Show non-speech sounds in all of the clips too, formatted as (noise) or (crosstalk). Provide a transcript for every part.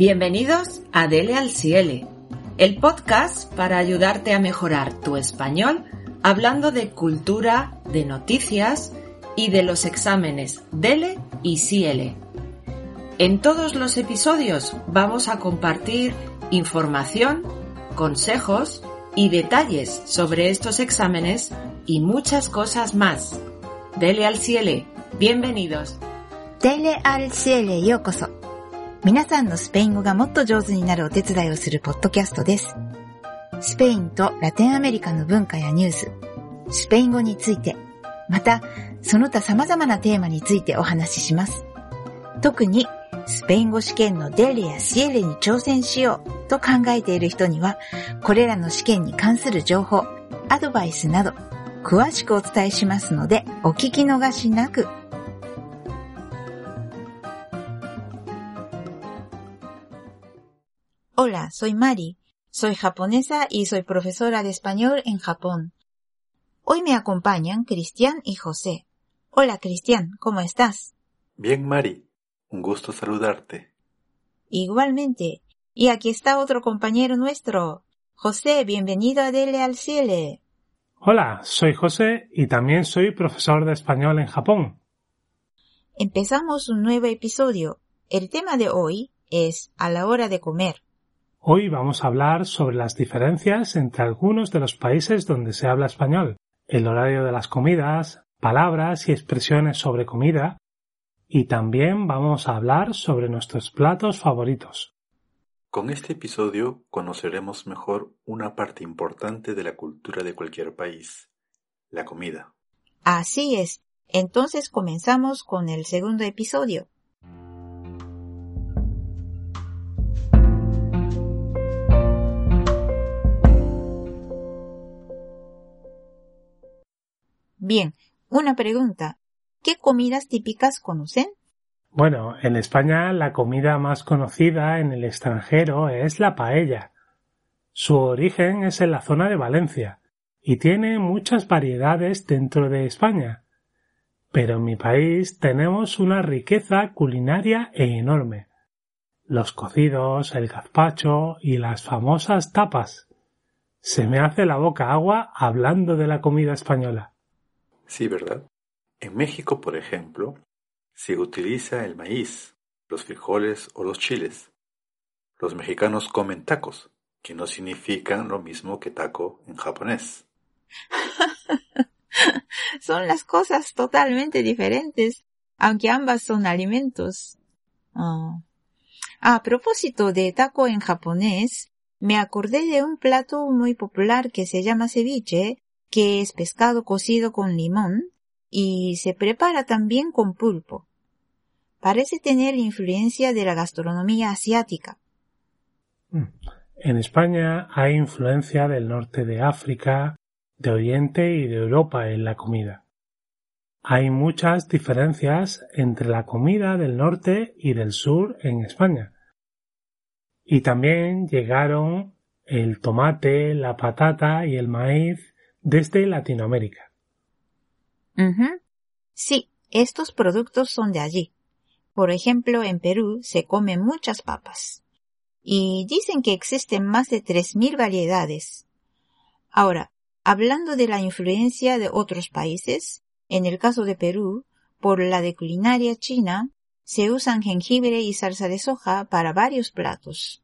Bienvenidos a Dele al Ciele, el podcast para ayudarte a mejorar tu español hablando de cultura, de noticias y de los exámenes Dele y Ciele. En todos los episodios vamos a compartir información, consejos y detalles sobre estos exámenes y muchas cosas más. Dele al Ciele, bienvenidos. Dele al Ciele, Yokoso. 皆さんのスペイン語がもっと上手になるお手伝いをするポッドキャストです。スペインとラテンアメリカの文化やニュース、スペイン語について、また、その他様々なテーマについてお話しします。特に、スペイン語試験のデーレやシエレに挑戦しようと考えている人には、これらの試験に関する情報、アドバイスなど、詳しくお伝えしますので、お聞き逃しなく Hola, soy Mari. Soy japonesa y soy profesora de español en Japón. Hoy me acompañan Cristian y José. Hola, Cristian, ¿cómo estás? Bien, Mari. Un gusto saludarte. Igualmente. Y aquí está otro compañero nuestro. José, bienvenido a Dele al Ciele. Hola, soy José y también soy profesor de español en Japón. Empezamos un nuevo episodio. El tema de hoy es a la hora de comer. Hoy vamos a hablar sobre las diferencias entre algunos de los países donde se habla español, el horario de las comidas, palabras y expresiones sobre comida, y también vamos a hablar sobre nuestros platos favoritos. Con este episodio conoceremos mejor una parte importante de la cultura de cualquier país, la comida. Así es. Entonces comenzamos con el segundo episodio. Bien, una pregunta. ¿Qué comidas típicas conocen? Bueno, en España la comida más conocida en el extranjero es la paella. Su origen es en la zona de Valencia y tiene muchas variedades dentro de España. Pero en mi país tenemos una riqueza culinaria enorme. Los cocidos, el gazpacho y las famosas tapas. Se me hace la boca agua hablando de la comida española. Sí, ¿verdad? En México, por ejemplo, se utiliza el maíz, los frijoles o los chiles. Los mexicanos comen tacos, que no significan lo mismo que taco en japonés. (laughs) son las cosas totalmente diferentes, aunque ambas son alimentos. Ah. A propósito de taco en japonés, me acordé de un plato muy popular que se llama ceviche, que es pescado cocido con limón y se prepara también con pulpo. Parece tener influencia de la gastronomía asiática. En España hay influencia del norte de África, de Oriente y de Europa en la comida. Hay muchas diferencias entre la comida del norte y del sur en España. Y también llegaron el tomate, la patata y el maíz desde Latinoamérica. Sí, estos productos son de allí. Por ejemplo, en Perú se comen muchas papas. Y dicen que existen más de 3.000 variedades. Ahora, hablando de la influencia de otros países, en el caso de Perú, por la de culinaria china, se usan jengibre y salsa de soja para varios platos.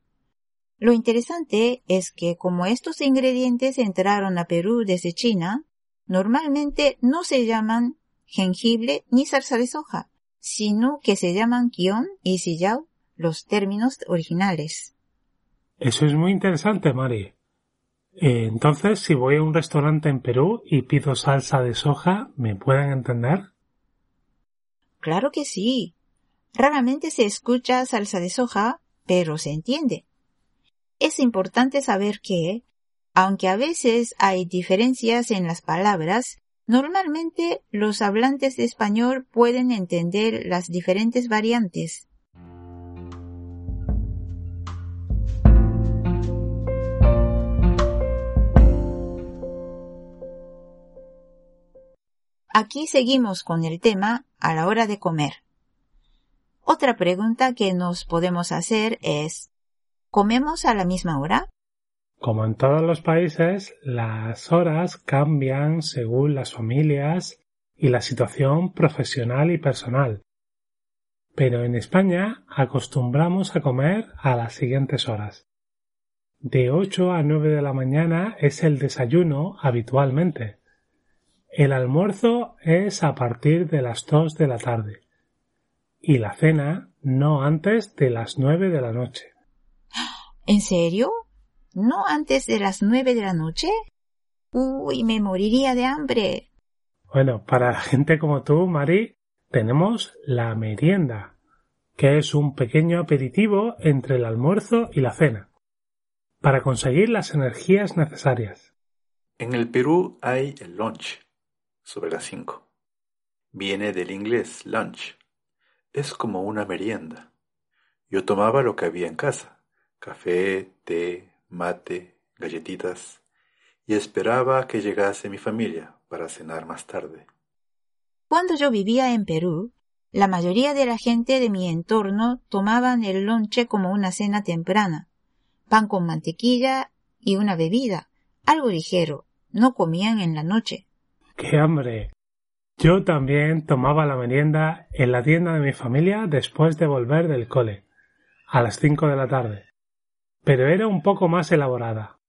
Lo interesante es que como estos ingredientes entraron a Perú desde China, normalmente no se llaman jengibre ni salsa de soja, sino que se llaman kion y sillao, los términos originales. Eso es muy interesante, Mari. Eh, entonces, si voy a un restaurante en Perú y pido salsa de soja, ¿me pueden entender? Claro que sí. Raramente se escucha salsa de soja, pero se entiende. Es importante saber que, aunque a veces hay diferencias en las palabras, normalmente los hablantes de español pueden entender las diferentes variantes. Aquí seguimos con el tema a la hora de comer. Otra pregunta que nos podemos hacer es, ¿comemos a la misma hora? Como en todos los países, las horas cambian según las familias y la situación profesional y personal. Pero en España acostumbramos a comer a las siguientes horas. De 8 a 9 de la mañana es el desayuno habitualmente. El almuerzo es a partir de las 2 de la tarde y la cena no antes de las 9 de la noche. ¿En serio? ¿No antes de las 9 de la noche? Uy, me moriría de hambre. Bueno, para gente como tú, Mari, tenemos la merienda, que es un pequeño aperitivo entre el almuerzo y la cena, para conseguir las energías necesarias. En el Perú hay el lunch, sobre las 5. Viene del inglés lunch. Es como una merienda. Yo tomaba lo que había en casa, café, té, mate, galletitas, y esperaba que llegase mi familia para cenar más tarde. Cuando yo vivía en Perú, la mayoría de la gente de mi entorno tomaban el lonche como una cena temprana, pan con mantequilla y una bebida, algo ligero, no comían en la noche. ¡Qué hambre! Yo también tomaba la merienda en la tienda de mi familia después de volver del cole, a las cinco de la tarde, pero era un poco más elaborada,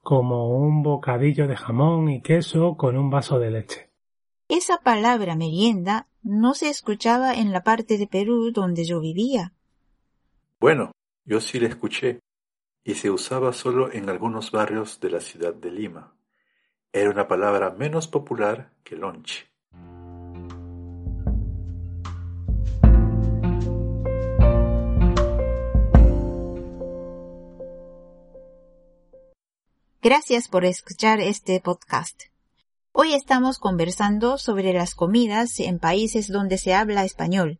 como un bocadillo de jamón y queso con un vaso de leche. Esa palabra merienda no se escuchaba en la parte de Perú donde yo vivía. Bueno, yo sí la escuché, y se usaba solo en algunos barrios de la ciudad de Lima. Era una palabra menos popular que lonche. Gracias por escuchar este podcast. Hoy estamos conversando sobre las comidas en países donde se habla español.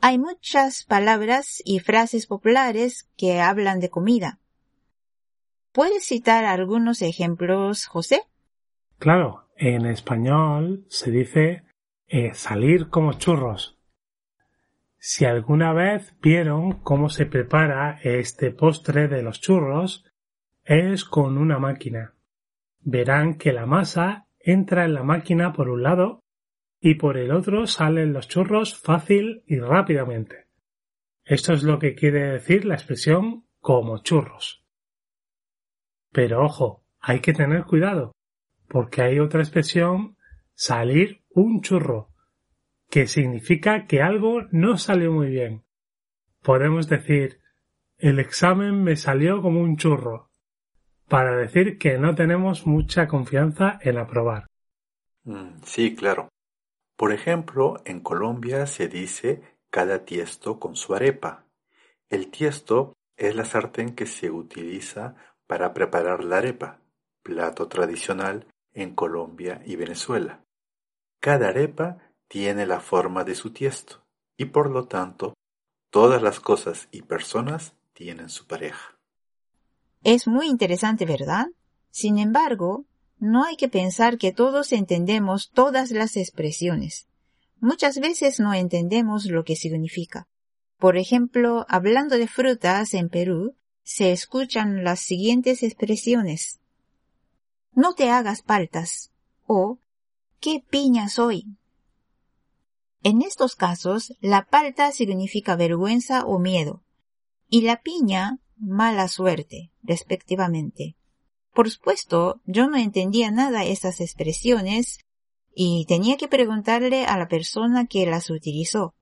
Hay muchas palabras y frases populares que hablan de comida. ¿Puedes citar algunos ejemplos, José? Claro, en español se dice eh, salir como churros. Si alguna vez vieron cómo se prepara este postre de los churros, es con una máquina. Verán que la masa entra en la máquina por un lado y por el otro salen los churros fácil y rápidamente. Esto es lo que quiere decir la expresión como churros. Pero ojo, hay que tener cuidado, porque hay otra expresión salir un churro, que significa que algo no salió muy bien. Podemos decir el examen me salió como un churro, para decir que no tenemos mucha confianza en aprobar. Mm, sí, claro. Por ejemplo, en Colombia se dice cada tiesto con su arepa. El tiesto es la sartén que se utiliza para preparar la arepa, plato tradicional en Colombia y Venezuela. Cada arepa tiene la forma de su tiesto y por lo tanto todas las cosas y personas tienen su pareja. Es muy interesante, ¿verdad? Sin embargo, no hay que pensar que todos entendemos todas las expresiones. Muchas veces no entendemos lo que significa. Por ejemplo, hablando de frutas en Perú, se escuchan las siguientes expresiones. No te hagas paltas o ¿qué piña soy? En estos casos, la palta significa vergüenza o miedo y la piña mala suerte, respectivamente. Por supuesto, yo no entendía nada esas expresiones y tenía que preguntarle a la persona que las utilizó.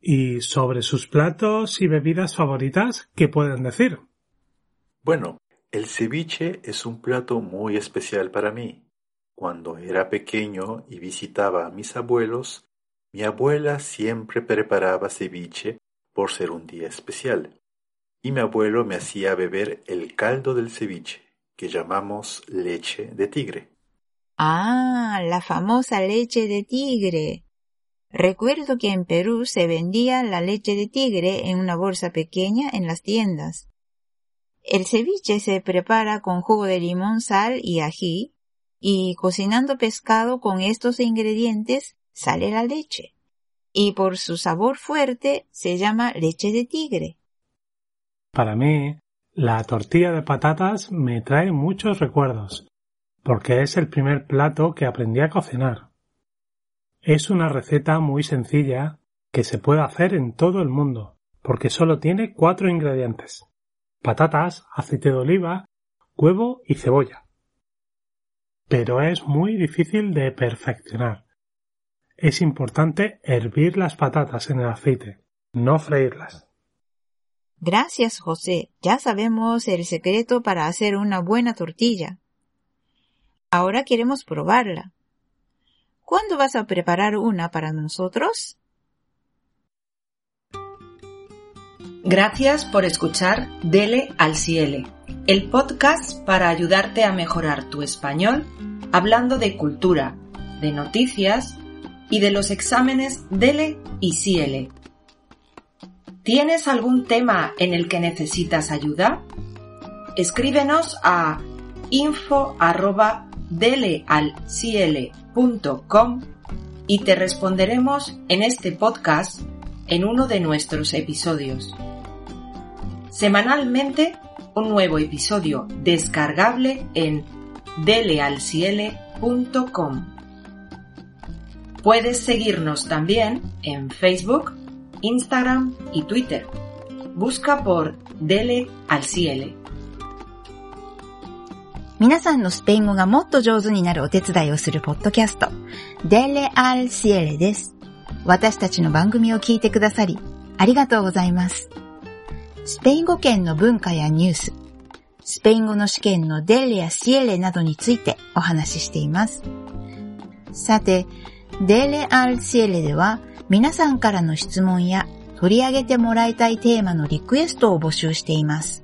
Y sobre sus platos y bebidas favoritas, ¿qué pueden decir? Bueno, el ceviche es un plato muy especial para mí. Cuando era pequeño y visitaba a mis abuelos, mi abuela siempre preparaba ceviche por ser un día especial. Y mi abuelo me hacía beber el caldo del ceviche, que llamamos leche de tigre. Ah, la famosa leche de tigre. Recuerdo que en Perú se vendía la leche de tigre en una bolsa pequeña en las tiendas. El ceviche se prepara con jugo de limón, sal y ají, y cocinando pescado con estos ingredientes sale la leche. Y por su sabor fuerte se llama leche de tigre. Para mí, la tortilla de patatas me trae muchos recuerdos, porque es el primer plato que aprendí a cocinar. Es una receta muy sencilla que se puede hacer en todo el mundo, porque solo tiene cuatro ingredientes. Patatas, aceite de oliva, huevo y cebolla. Pero es muy difícil de perfeccionar. Es importante hervir las patatas en el aceite, no freírlas. Gracias, José. Ya sabemos el secreto para hacer una buena tortilla. Ahora queremos probarla. ¿Cuándo vas a preparar una para nosotros? Gracias por escuchar Dele al Ciele, el podcast para ayudarte a mejorar tu español hablando de cultura, de noticias y de los exámenes DELE y CIELE. ¿Tienes algún tema en el que necesitas ayuda? Escríbenos a info y te responderemos en este podcast en uno de nuestros episodios Semanalmente, un nuevo episodio descargable en delealciele.com. Puedes seguirnos también en Facebook, Instagram y Twitter. Busca por Dele al Ciele. 皆さんのスペイン語がもっと上手になるお手伝いをするポッドキャスト、デレアルシエレです。私たちの番組を聞いてくださり、ありがとうございます。 スペイン語圏の文化やニュース、スペイン語の試験のデレやシエレなどについてお話ししています。さて、デレアルシエレでは皆さんからの質問や取り上げてもらいたいテーマのリクエストを募集しています。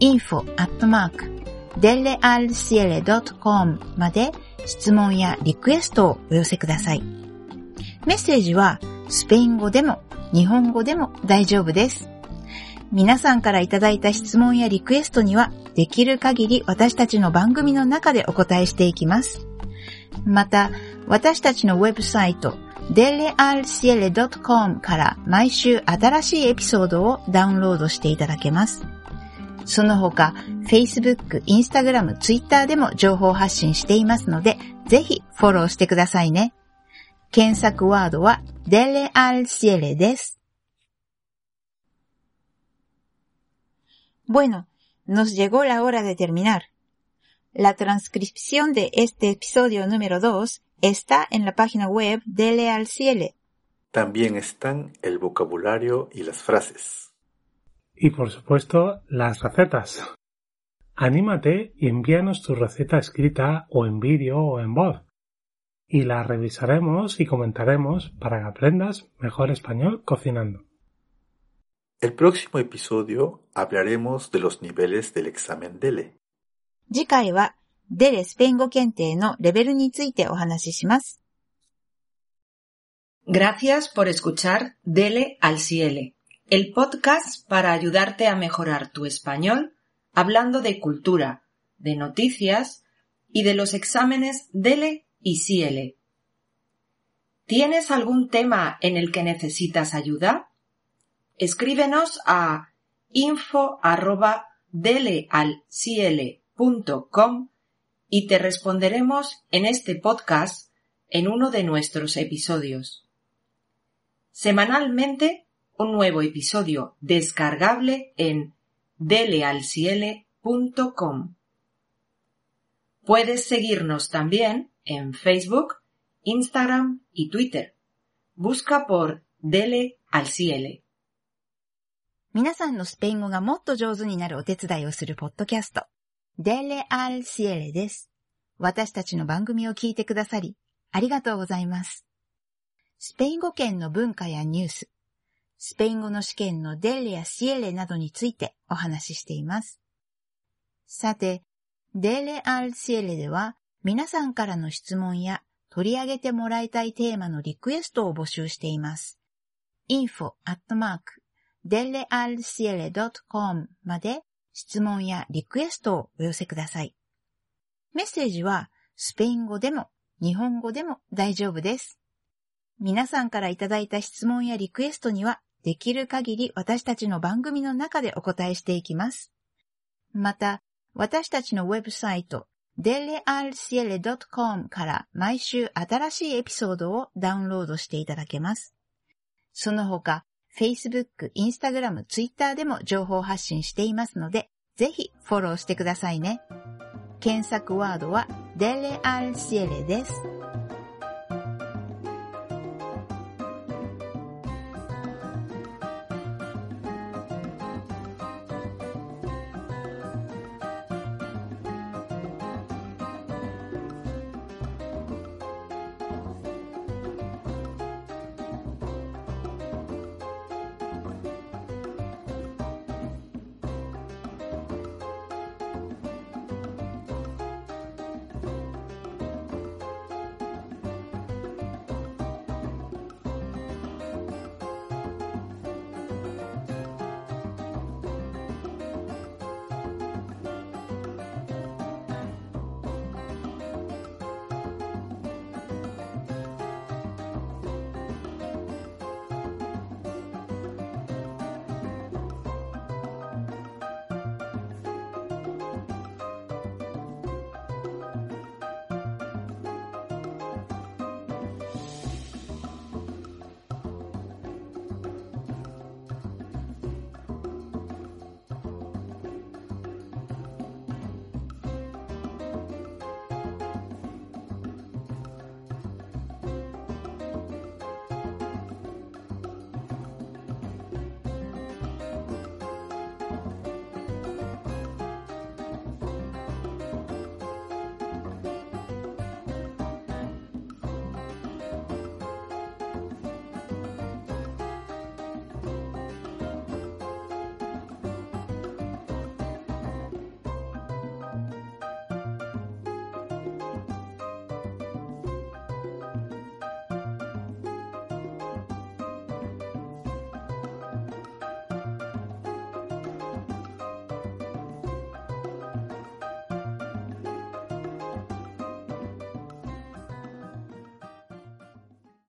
info at mark delealciele.com まで質問やリクエストをお寄せください。メッセージはスペイン語でも日本語でも大丈夫です。皆さんからいただいた質問やリクエストにはできる限り私たちの番組の中でお答えしていきます。また、私たちのウェブサイト delealciele.com から毎週新しいエピソードをダウンロードしていただけます。その他、Facebook、Instagram、Twitter でも情報発信していますので、ぜひフォローしてくださいね。検索ワードは Dele al Ciele です。Bueno, nos llegó la hora de terminar. La transcripción de este episodio número 2 está en la página web Dele al Ciele. También están el vocabulario y las frases y por supuesto las recetas. Anímate y envíanos tu receta escrita o en vídeo o en voz. Y la revisaremos y comentaremos para que aprendas mejor español cocinando. El próximo episodio hablaremos de los niveles del examen DELE. 次回は、デレスペイン語検定のレベルについてお話しします。Gracias por escuchar Dele al Ciele el podcast para ayudarte a mejorar tu español hablando de cultura, de noticias y de los exámenes DELE y CIELE. ¿Tienes algún tema en el que necesitas ayuda? Escríbenos a info@delealciele.com y te responderemos en este podcast en uno de nuestros episodios. Semanalmente un nuevo episodio descargable en delealciele.com. Puedes seguirnos también en Facebook, Instagram y Twitter. Busca por Dele al. 皆さんのスペイン語がもっと上手になるお手伝いをするポッドキャスト、デレアルシエレです。私たちの番組を聞いてくださり、ありがとうございます。スペイン語圏の文化やニュース、スペイン語の試験のデレやシエレなどについてお話ししています。さて、デレアルシエレでは皆さんからの質問や取り上げてもらいたいテーマのリクエストを募集しています。info dellealciele.com まで質問やリクエストをお寄せください。メッセージはスペイン語でも日本語でも大丈夫です。皆さんからいただいた質問やリクエストにはできる限り私たちの番組の中でお答えしていきます。また、私たちのウェブサイト delealciele.com から毎週新しいエピソードをダウンロードしていただけます。その他、Facebook、Instagram、Twitter でも情報発信していますので、ぜひフォローしてくださいね。検索ワードはデレアルシエレです。